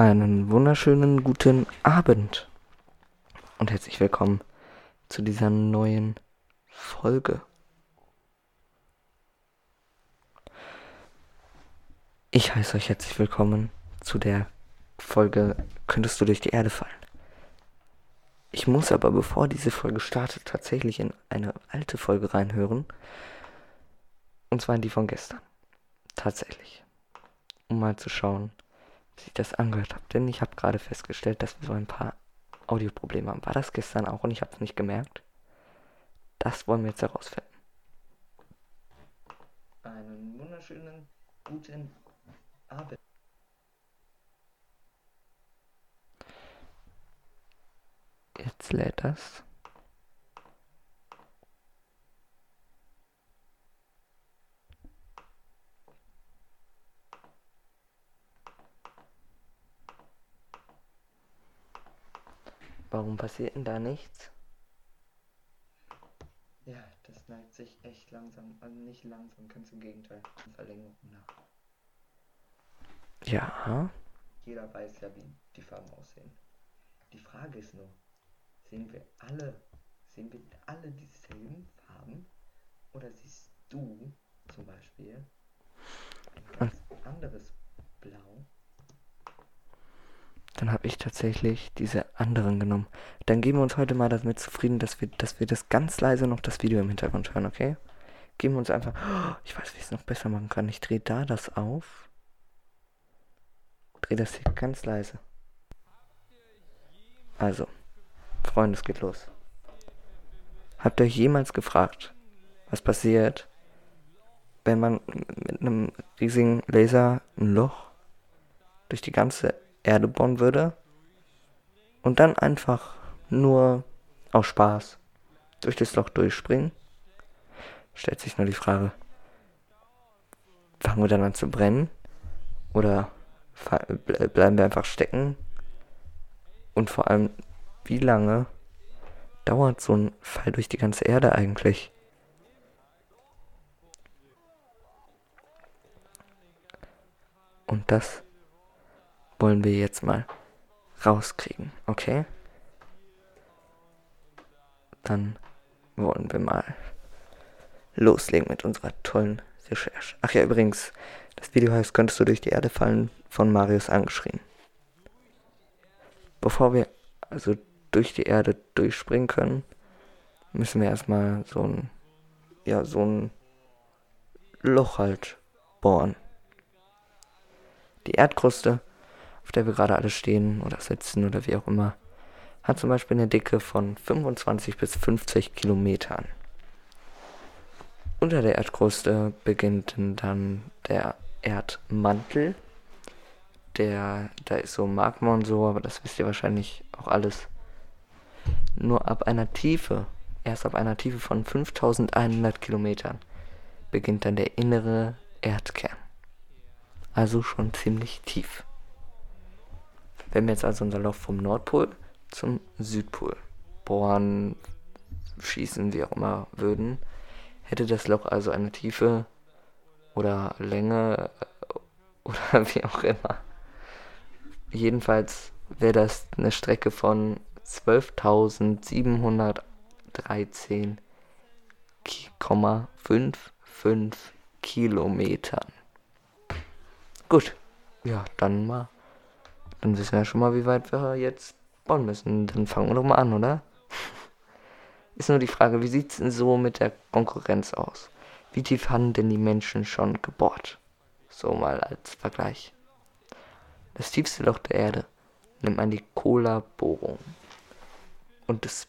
Einen wunderschönen guten Abend und herzlich willkommen zu dieser neuen Folge. Ich heiße euch herzlich willkommen zu der Folge Könntest du durch die Erde fallen? Ich muss aber, bevor diese Folge startet, tatsächlich in eine alte Folge reinhören. Und zwar in die von gestern. Tatsächlich. Um mal zu schauen, wie ich das angehört habe. Denn ich habe gerade festgestellt, dass wir so ein paar Audioprobleme haben. War das gestern auch und ich habe es nicht gemerkt? Das wollen wir jetzt herausfinden. Einen wunderschönen guten Abend. Jetzt lädt das. Passiert denn da nichts? Ja, das neigt sich echt langsam, also nicht langsam, ganz im Gegenteil, Verlängerung nach. Ja. Jeder weiß ja, wie die Farben aussehen. Die Frage ist nur, sehen wir alle, sehen wir alle dieselben Farben? Oder siehst du zum Beispiel ein ganz anderes Blau dann habe ich tatsächlich diese anderen genommen. Dann geben wir uns heute mal damit zufrieden, dass wir, dass wir das ganz leise noch das Video im Hintergrund hören, okay? Geben wir uns einfach. Oh, ich weiß, wie ich es noch besser machen kann. Ich drehe da das auf. Drehe das hier ganz leise. Also, Freunde, es geht los. Habt ihr euch jemals gefragt, was passiert, wenn man mit einem riesigen Laser ein Loch durch die ganze Erde bauen würde. Und dann einfach nur aus Spaß durch das Loch durchspringen, stellt sich nur die Frage, fangen wir dann an zu brennen? Oder bleiben wir einfach stecken? Und vor allem, wie lange dauert so ein Fall durch die ganze Erde eigentlich? Und das wollen wir jetzt mal rauskriegen, okay? Dann wollen wir mal loslegen mit unserer tollen Recherche. Ach ja, übrigens, das Video heißt, könntest du durch die Erde fallen, von Marius angeschrien. Bevor wir also durch die Erde durchspringen können, müssen wir erstmal so ein, ja, so ein Loch halt bohren. Die Erdkruste auf der wir gerade alle stehen oder sitzen oder wie auch immer, hat zum Beispiel eine Dicke von 25 bis 50 Kilometern. Unter der Erdkruste beginnt dann der Erdmantel. Der, da ist so Magma und so, aber das wisst ihr wahrscheinlich auch alles. Nur ab einer Tiefe, erst ab einer Tiefe von 5100 Kilometern, beginnt dann der innere Erdkern. Also schon ziemlich tief. Wenn wir jetzt also unser Loch vom Nordpol zum Südpol bohren, schießen, wie auch immer würden, hätte das Loch also eine Tiefe oder Länge oder wie auch immer. Jedenfalls wäre das eine Strecke von 12.713,55 Kilometern. Gut, ja, dann mal dann wissen wir schon mal, wie weit wir jetzt bauen müssen. Dann fangen wir doch mal an, oder? Ist nur die Frage, wie sieht es denn so mit der Konkurrenz aus? Wie tief haben denn die Menschen schon gebohrt? So mal als Vergleich. Das tiefste Loch der Erde nimmt man die Kola-Bohrung. Und das,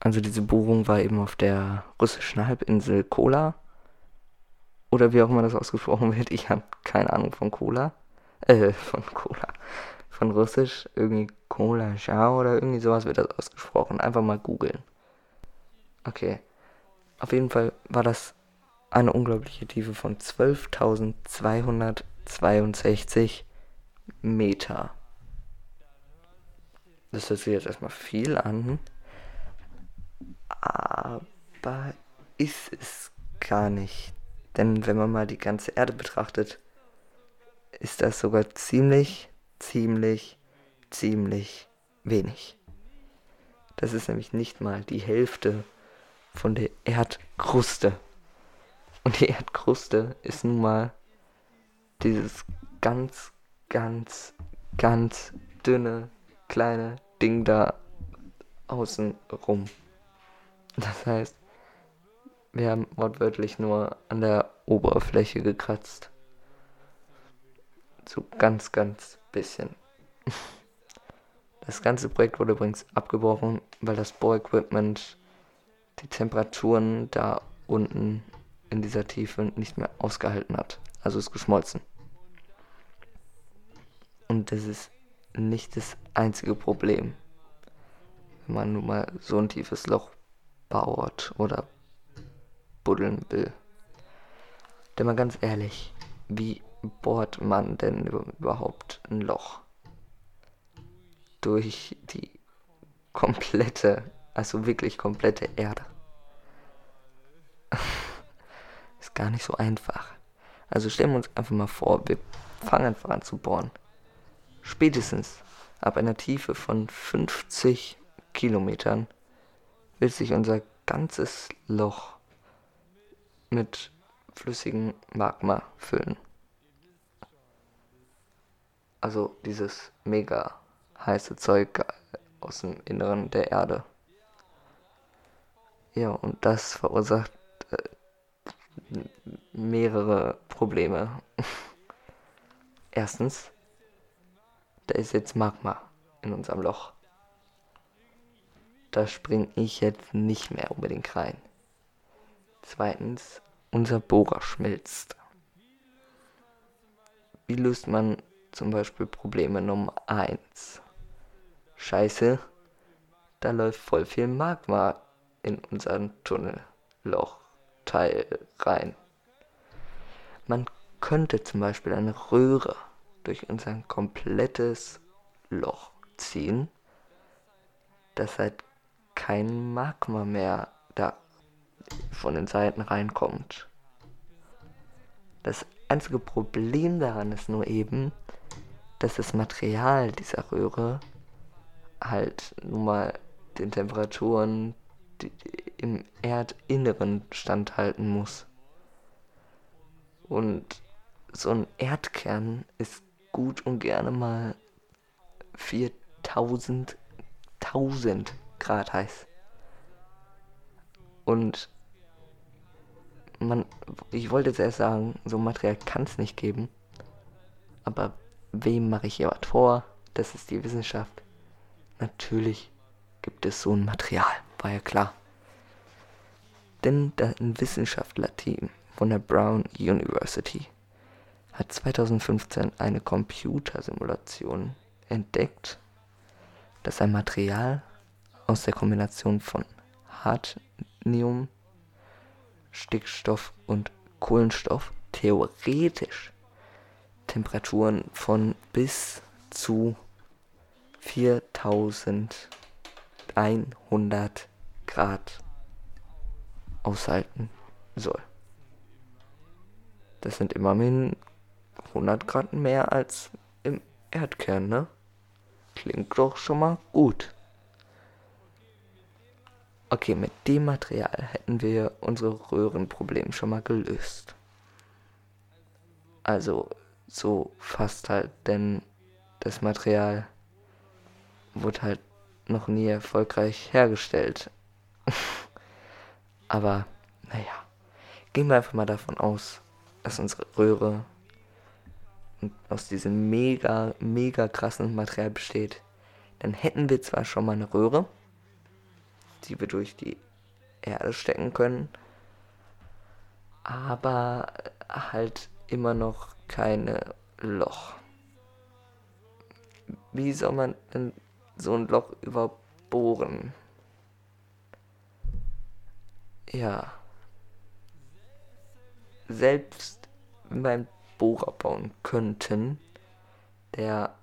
also diese Bohrung war eben auf der russischen Halbinsel Kola. Oder wie auch immer das ausgesprochen wird. Ich habe keine Ahnung von Cola. Äh, von Cola von Russisch, irgendwie Cola Schau oder irgendwie sowas wird das ausgesprochen. Einfach mal googeln. Okay. Auf jeden Fall war das eine unglaubliche Tiefe von 12.262 Meter. Das hört sich jetzt erstmal viel an. Aber ist es gar nicht. Denn wenn man mal die ganze Erde betrachtet, ist das sogar ziemlich ziemlich ziemlich wenig. Das ist nämlich nicht mal die Hälfte von der Erdkruste. Und die Erdkruste ist nun mal dieses ganz, ganz, ganz dünne, kleine Ding da außen rum. Das heißt, wir haben wortwörtlich nur an der Oberfläche gekratzt. So ganz, ganz bisschen. Das ganze Projekt wurde übrigens abgebrochen, weil das Bohrequipment die Temperaturen da unten in dieser Tiefe nicht mehr ausgehalten hat. Also ist geschmolzen. Und das ist nicht das einzige Problem, wenn man nun mal so ein tiefes Loch baut oder buddeln will. Denn mal ganz ehrlich, wie bohrt man denn überhaupt ein Loch? Durch die komplette, also wirklich komplette Erde. Ist gar nicht so einfach. Also stellen wir uns einfach mal vor, wir fangen einfach an zu bohren. Spätestens ab einer Tiefe von 50 Kilometern wird sich unser ganzes Loch mit flüssigem Magma füllen. Also dieses mega heiße Zeug aus dem Inneren der Erde. Ja, und das verursacht äh, mehrere Probleme. Erstens, da ist jetzt Magma in unserem Loch. Da springe ich jetzt nicht mehr unbedingt rein. Zweitens, unser Bohrer schmilzt. Wie löst man zum Beispiel Probleme Nummer 1? Scheiße, da läuft voll viel Magma in unseren Tunnellochteil rein. Man könnte zum Beispiel eine Röhre durch unser komplettes Loch ziehen, dass halt kein Magma mehr da von den Seiten reinkommt. Das einzige Problem daran ist nur eben, dass das Material dieser Röhre halt nun mal den Temperaturen im Erdinneren standhalten muss. Und so ein Erdkern ist gut und gerne mal 4000 1000 Grad heiß. Und man, ich wollte jetzt erst sagen, so ein Material kann es nicht geben. Aber wem mache ich hier was vor? Das ist die Wissenschaft. Natürlich gibt es so ein Material, war ja klar. Denn ein Wissenschaftler-Team von der Brown University hat 2015 eine Computersimulation entdeckt, das ein Material aus der Kombination von Hardnium, Stickstoff und Kohlenstoff theoretisch Temperaturen von bis zu 4100 Grad aushalten soll. Das sind immerhin 100 Grad mehr als im Erdkern, ne? Klingt doch schon mal gut. Okay, mit dem Material hätten wir unsere Röhrenproblem schon mal gelöst. Also so fast halt, denn das Material wurde halt noch nie erfolgreich hergestellt. Aber naja, gehen wir einfach mal davon aus, dass unsere Röhre aus diesem mega, mega krassen Material besteht. Dann hätten wir zwar schon mal eine Röhre, die wir durch die Erde stecken können, aber halt immer noch keine Loch. Wie soll man denn so ein Loch überhaupt bohren? Ja. Selbst wenn wir einen Bohrer bauen könnten, der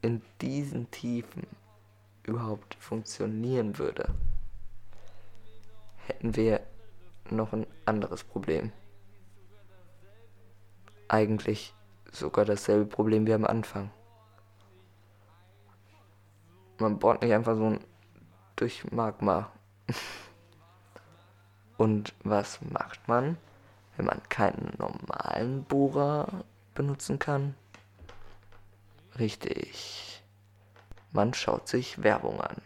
in diesen Tiefen überhaupt funktionieren würde, hätten wir noch ein anderes Problem. Eigentlich sogar dasselbe Problem wie am Anfang. Man bohrt nicht einfach so durch Magma. Und was macht man, wenn man keinen normalen Bohrer benutzen kann? Richtig. Man schaut sich Werbung an.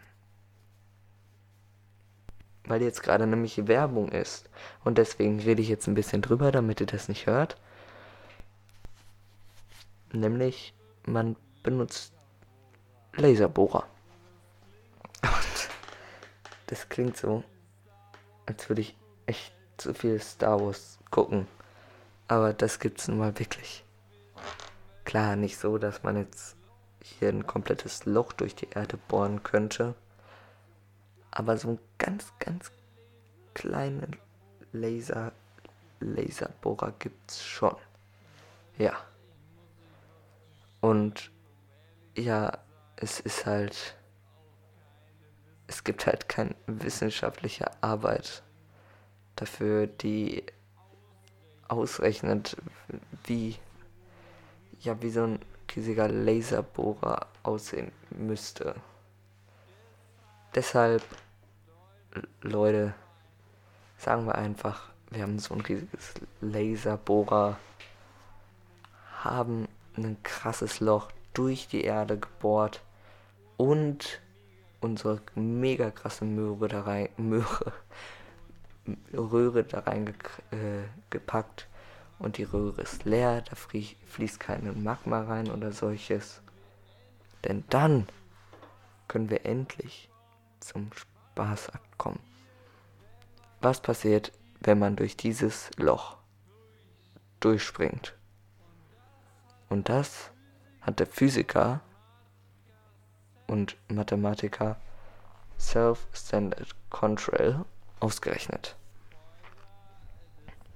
Weil jetzt gerade nämlich Werbung ist. Und deswegen rede ich jetzt ein bisschen drüber, damit ihr das nicht hört. Nämlich, man benutzt Laserbohrer. Und das klingt so, als würde ich echt zu viel Star Wars gucken. Aber das gibt's nun mal wirklich. Klar, nicht so, dass man jetzt hier ein komplettes Loch durch die Erde bohren könnte. Aber so ein ganz, ganz kleinen Laser, Laserbohrer gibt's schon. Ja. Und ja, es ist halt, es gibt halt keine wissenschaftliche Arbeit dafür, die ausrechnet, wie, ja, wie so ein riesiger Laserbohrer aussehen müsste. Deshalb, Leute, sagen wir einfach, wir haben so ein riesiges Laserbohrer, haben ein krasses Loch durch die Erde gebohrt und unsere mega krasse Möhre da rein, Möhre, Röhre da reingepackt äh, und die Röhre ist leer, da fließt kein Magma rein oder solches. Denn dann können wir endlich zum Spaßakt kommen. Was passiert, wenn man durch dieses Loch durchspringt? Und das hat der Physiker und Mathematiker Self-Standard Control ausgerechnet.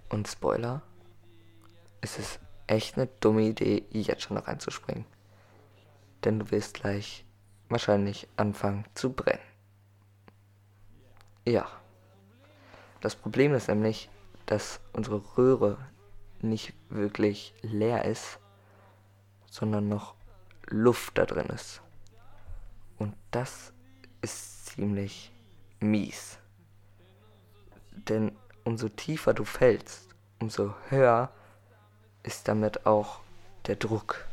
Und Spoiler, es ist echt eine dumme Idee, jetzt schon reinzuspringen. Denn du wirst gleich wahrscheinlich anfangen zu brennen. Ja. Das Problem ist nämlich, dass unsere Röhre nicht wirklich leer ist, sondern noch Luft da drin ist. Und das ist ziemlich mies. Denn umso tiefer du fällst, umso höher ist damit auch der Druck.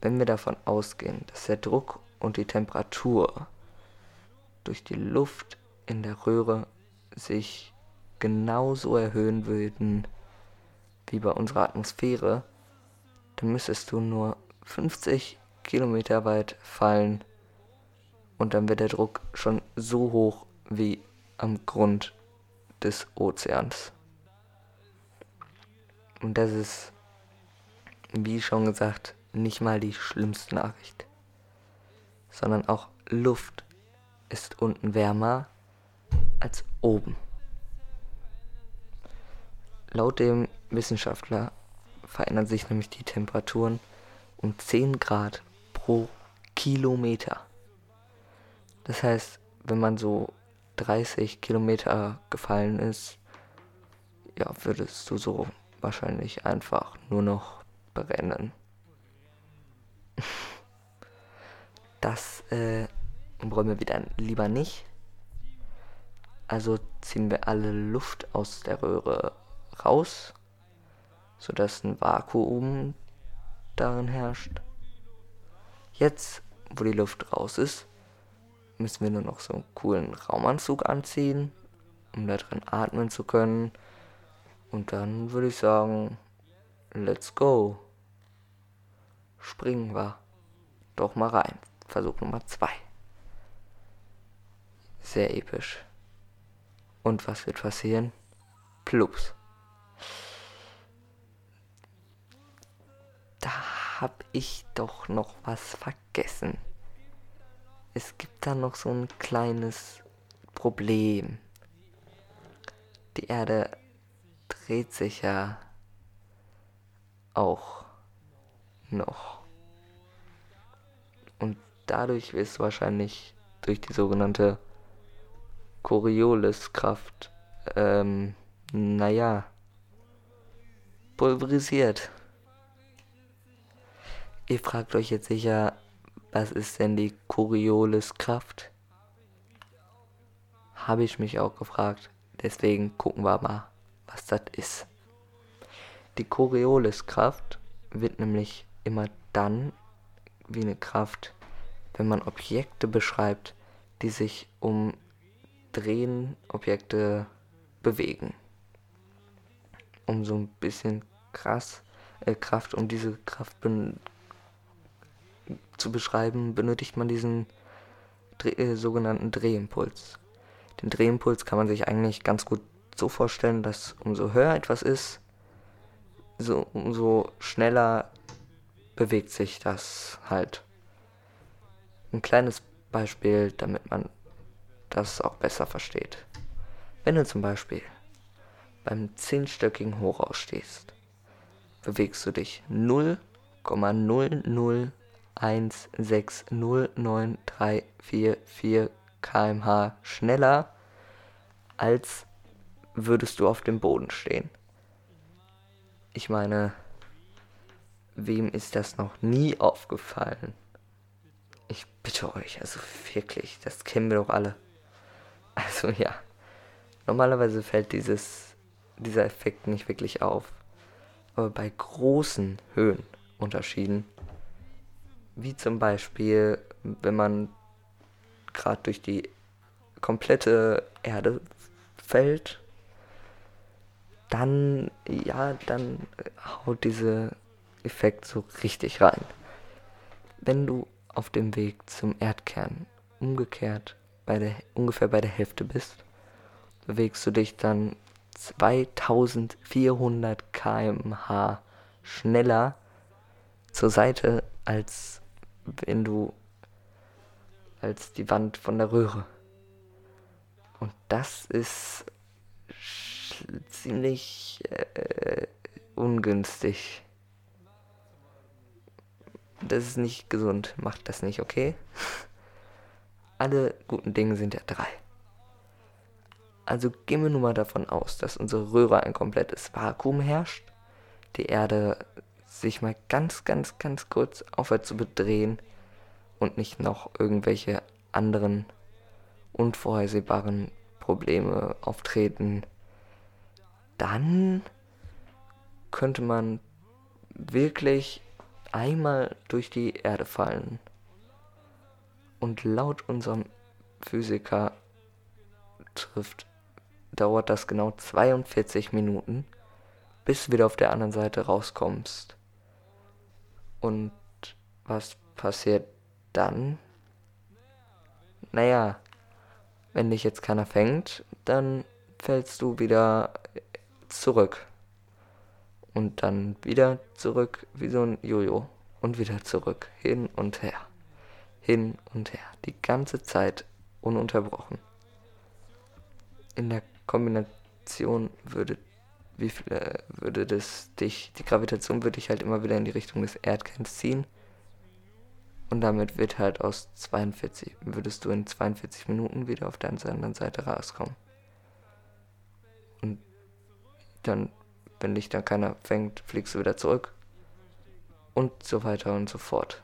Wenn wir davon ausgehen, dass der Druck und die Temperatur durch die Luft in der Röhre sich genauso erhöhen würden wie bei unserer Atmosphäre, dann müsstest du nur 50 Kilometer weit fallen und dann wird der Druck schon so hoch wie am Grund des Ozeans. Und das ist, wie schon gesagt, nicht mal die schlimmste Nachricht, sondern auch Luft ist unten wärmer als oben. Laut dem Wissenschaftler verändern sich nämlich die Temperaturen um 10 Grad pro Kilometer. Das heißt, wenn man so 30 Kilometer gefallen ist, ja, würdest du so wahrscheinlich einfach nur noch brennen. Das äh, wollen wir wieder lieber nicht. Also ziehen wir alle Luft aus der Röhre raus sodass ein Vakuum darin herrscht. Jetzt, wo die Luft raus ist, müssen wir nur noch so einen coolen Raumanzug anziehen, um da drin atmen zu können. Und dann würde ich sagen, let's go. Springen wir doch mal rein. Versuch Nummer 2. Sehr episch. Und was wird passieren? Plups. habe ich doch noch was vergessen. Es gibt da noch so ein kleines Problem. Die Erde dreht sich ja auch noch. Und dadurch wirst du wahrscheinlich durch die sogenannte Corioliskraft, ähm, naja, pulverisiert. Ihr fragt euch jetzt sicher, was ist denn die Corioliskraft? Habe ich mich auch gefragt. Deswegen gucken wir mal, was das ist. Die Corioliskraft wird nämlich immer dann wie eine Kraft, wenn man Objekte beschreibt, die sich um drehen Objekte bewegen. Um so ein bisschen krass äh, Kraft, um diese Kraft zu beschreiben, benötigt man diesen Dreh äh, sogenannten Drehimpuls. Den Drehimpuls kann man sich eigentlich ganz gut so vorstellen, dass umso höher etwas ist, so, umso schneller bewegt sich das halt. Ein kleines Beispiel, damit man das auch besser versteht. Wenn du zum Beispiel beim zehnstöckigen Hochhaus stehst, bewegst du dich 0,001609344 kmh schneller, als würdest du auf dem Boden stehen. Ich meine, wem ist das noch nie aufgefallen? Ich bitte euch, also wirklich, das kennen wir doch alle. Also ja, normalerweise fällt dieses, dieser Effekt nicht wirklich auf. Aber bei großen Höhenunterschieden, wie zum Beispiel, wenn man gerade durch die komplette Erde fällt, dann, ja, dann haut dieser Effekt so richtig rein. Wenn du auf dem Weg zum Erdkern umgekehrt bei der, ungefähr bei der Hälfte bist, bewegst du dich dann 2400 km/h schneller zur Seite, als wenn du als die Wand von der Röhre. Und das ist ziemlich äh, ungünstig. Das ist nicht gesund. Macht das nicht, okay? Alle guten Dinge sind ja drei. Also gehen wir nun mal davon aus, dass unsere Röhre ein komplettes Vakuum herrscht, die Erde sich mal ganz, ganz, ganz kurz aufhört zu bedrehen und nicht noch irgendwelche anderen unvorhersehbaren Probleme auftreten, dann könnte man wirklich einmal durch die Erde fallen. Und laut unserem Physiker trifft, dauert das genau 42 Minuten, bis du wieder auf der anderen Seite rauskommst. Und was passiert dann? Naja, wenn dich jetzt keiner fängt, dann fällst du wieder zurück. Und dann wieder zurück wie so ein Jojo. Und wieder zurück. Hin und her. Hin und her. Die ganze Zeit ununterbrochen. In der Kombination würde wie viel, äh, würde das dich, die Gravitation würde dich halt immer wieder in die Richtung des Erdkerns ziehen. Und damit wird halt aus 42, würdest du in 42 Minuten wieder auf der anderen Seite rauskommen. Und dann wenn dich dann keiner fängt, fliegst du wieder zurück. Und so weiter und so fort.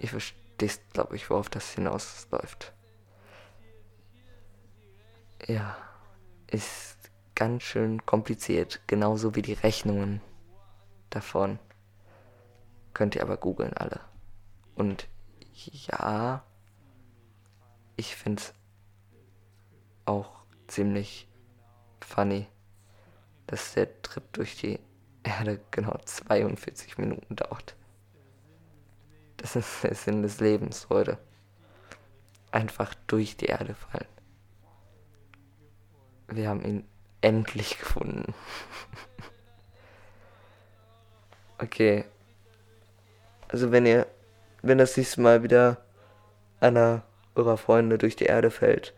Ich verstehst, glaube ich, worauf das hinausläuft. Ja, ist ganz schön kompliziert, genauso wie die Rechnungen davon. Könnt ihr aber googeln alle. Und ja, ich finde es auch ziemlich funny dass der Trip durch die Erde genau 42 Minuten dauert. Das ist der Sinn des Lebens, Leute. Einfach durch die Erde fallen. Wir haben ihn endlich gefunden. okay. Also wenn ihr, wenn das nächste Mal wieder einer eurer Freunde durch die Erde fällt,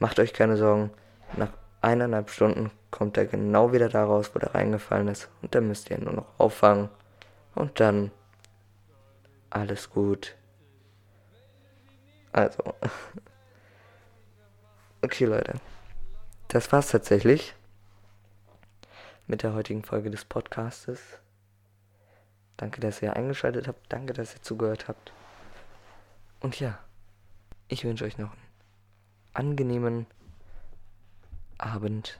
macht euch keine Sorgen. Nach eineinhalb Stunden kommt er genau wieder da raus, wo er reingefallen ist. Und dann müsst ihr ihn nur noch auffangen. Und dann alles gut. Also. Okay, Leute. Das war's tatsächlich mit der heutigen Folge des Podcastes. Danke, dass ihr eingeschaltet habt. Danke, dass ihr zugehört habt. Und ja, ich wünsche euch noch einen angenehmen Abend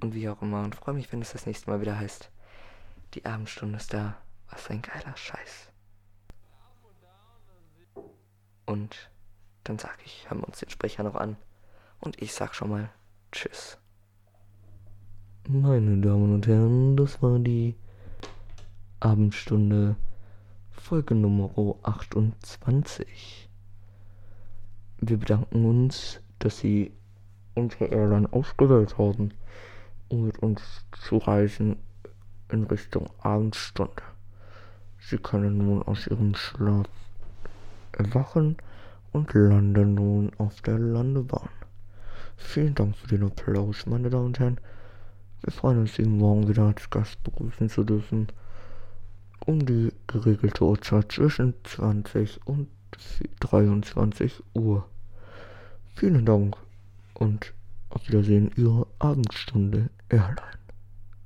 und wie auch immer und freue mich, wenn es das nächste Mal wieder heißt. Die Abendstunde ist da. Was ein geiler Scheiß. Und dann sag ich, hören wir uns den Sprecher noch an. Und ich sag schon mal Tschüss. Meine Damen und Herren, das war die Abendstunde Folge Nummer 28. Wir bedanken uns, dass Sie unsere Airline ausgewählt haben, um mit uns zu reisen in Richtung Abendstunde. Sie können nun aus Ihrem Schlaf erwachen und landen nun auf der Landebahn. Vielen Dank für den Applaus, meine Damen und Herren. Wir freuen uns, Sie morgen wieder als Gast begrüßen zu dürfen. Um die geregelte Uhrzeit zwischen 20 und 23 Uhr. Vielen Dank und auf Wiedersehen, Ihre Abendstunde Airline.